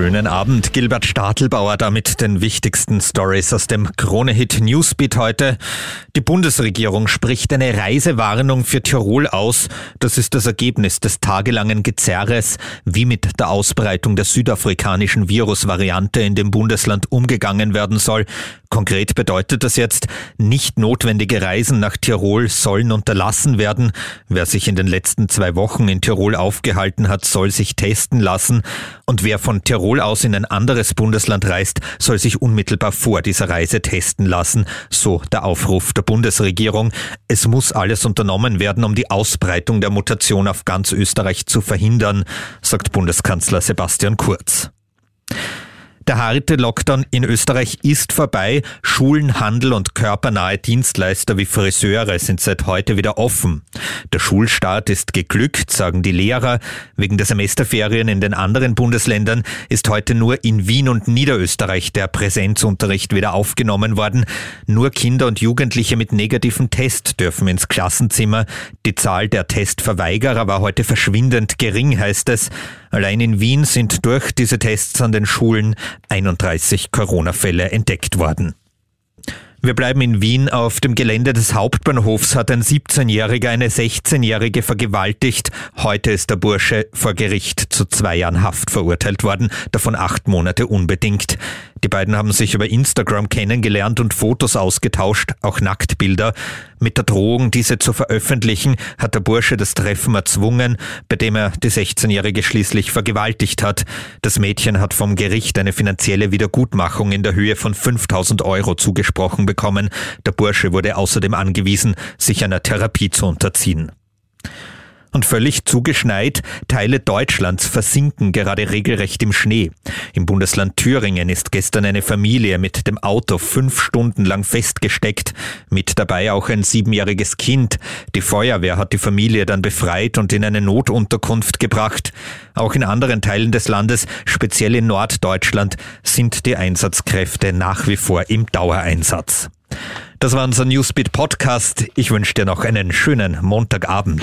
Schönen Abend, Gilbert Stadelbauer, damit den wichtigsten Stories aus dem Krone-Hit Newsbeat heute. Die Bundesregierung spricht eine Reisewarnung für Tirol aus. Das ist das Ergebnis des tagelangen Gezerres, wie mit der Ausbreitung der südafrikanischen Virusvariante in dem Bundesland umgegangen werden soll. Konkret bedeutet das jetzt, nicht notwendige Reisen nach Tirol sollen unterlassen werden. Wer sich in den letzten zwei Wochen in Tirol aufgehalten hat, soll sich testen lassen. Und wer von Tirol aus in ein anderes Bundesland reist, soll sich unmittelbar vor dieser Reise testen lassen, so der Aufruf der Bundesregierung. Es muss alles unternommen werden, um die Ausbreitung der Mutation auf ganz Österreich zu verhindern, sagt Bundeskanzler Sebastian Kurz. Der harte Lockdown in Österreich ist vorbei. Schulen, Handel und körpernahe Dienstleister wie Friseure sind seit heute wieder offen. Der Schulstart ist geglückt, sagen die Lehrer. Wegen der Semesterferien in den anderen Bundesländern ist heute nur in Wien und Niederösterreich der Präsenzunterricht wieder aufgenommen worden. Nur Kinder und Jugendliche mit negativen Test dürfen ins Klassenzimmer. Die Zahl der Testverweigerer war heute verschwindend gering, heißt es. Allein in Wien sind durch diese Tests an den Schulen 31 Corona-Fälle entdeckt worden. Wir bleiben in Wien. Auf dem Gelände des Hauptbahnhofs hat ein 17-Jähriger eine 16-Jährige vergewaltigt. Heute ist der Bursche vor Gericht zu zwei Jahren Haft verurteilt worden, davon acht Monate unbedingt. Die beiden haben sich über Instagram kennengelernt und Fotos ausgetauscht, auch Nacktbilder. Mit der Drohung, diese zu veröffentlichen, hat der Bursche das Treffen erzwungen, bei dem er die 16-Jährige schließlich vergewaltigt hat. Das Mädchen hat vom Gericht eine finanzielle Wiedergutmachung in der Höhe von 5000 Euro zugesprochen bekommen. Der Bursche wurde außerdem angewiesen, sich einer Therapie zu unterziehen und völlig zugeschneit, Teile Deutschlands versinken gerade regelrecht im Schnee. Im Bundesland Thüringen ist gestern eine Familie mit dem Auto fünf Stunden lang festgesteckt, mit dabei auch ein siebenjähriges Kind. Die Feuerwehr hat die Familie dann befreit und in eine Notunterkunft gebracht. Auch in anderen Teilen des Landes, speziell in Norddeutschland, sind die Einsatzkräfte nach wie vor im Dauereinsatz. Das war unser Newsbeat Podcast. Ich wünsche dir noch einen schönen Montagabend.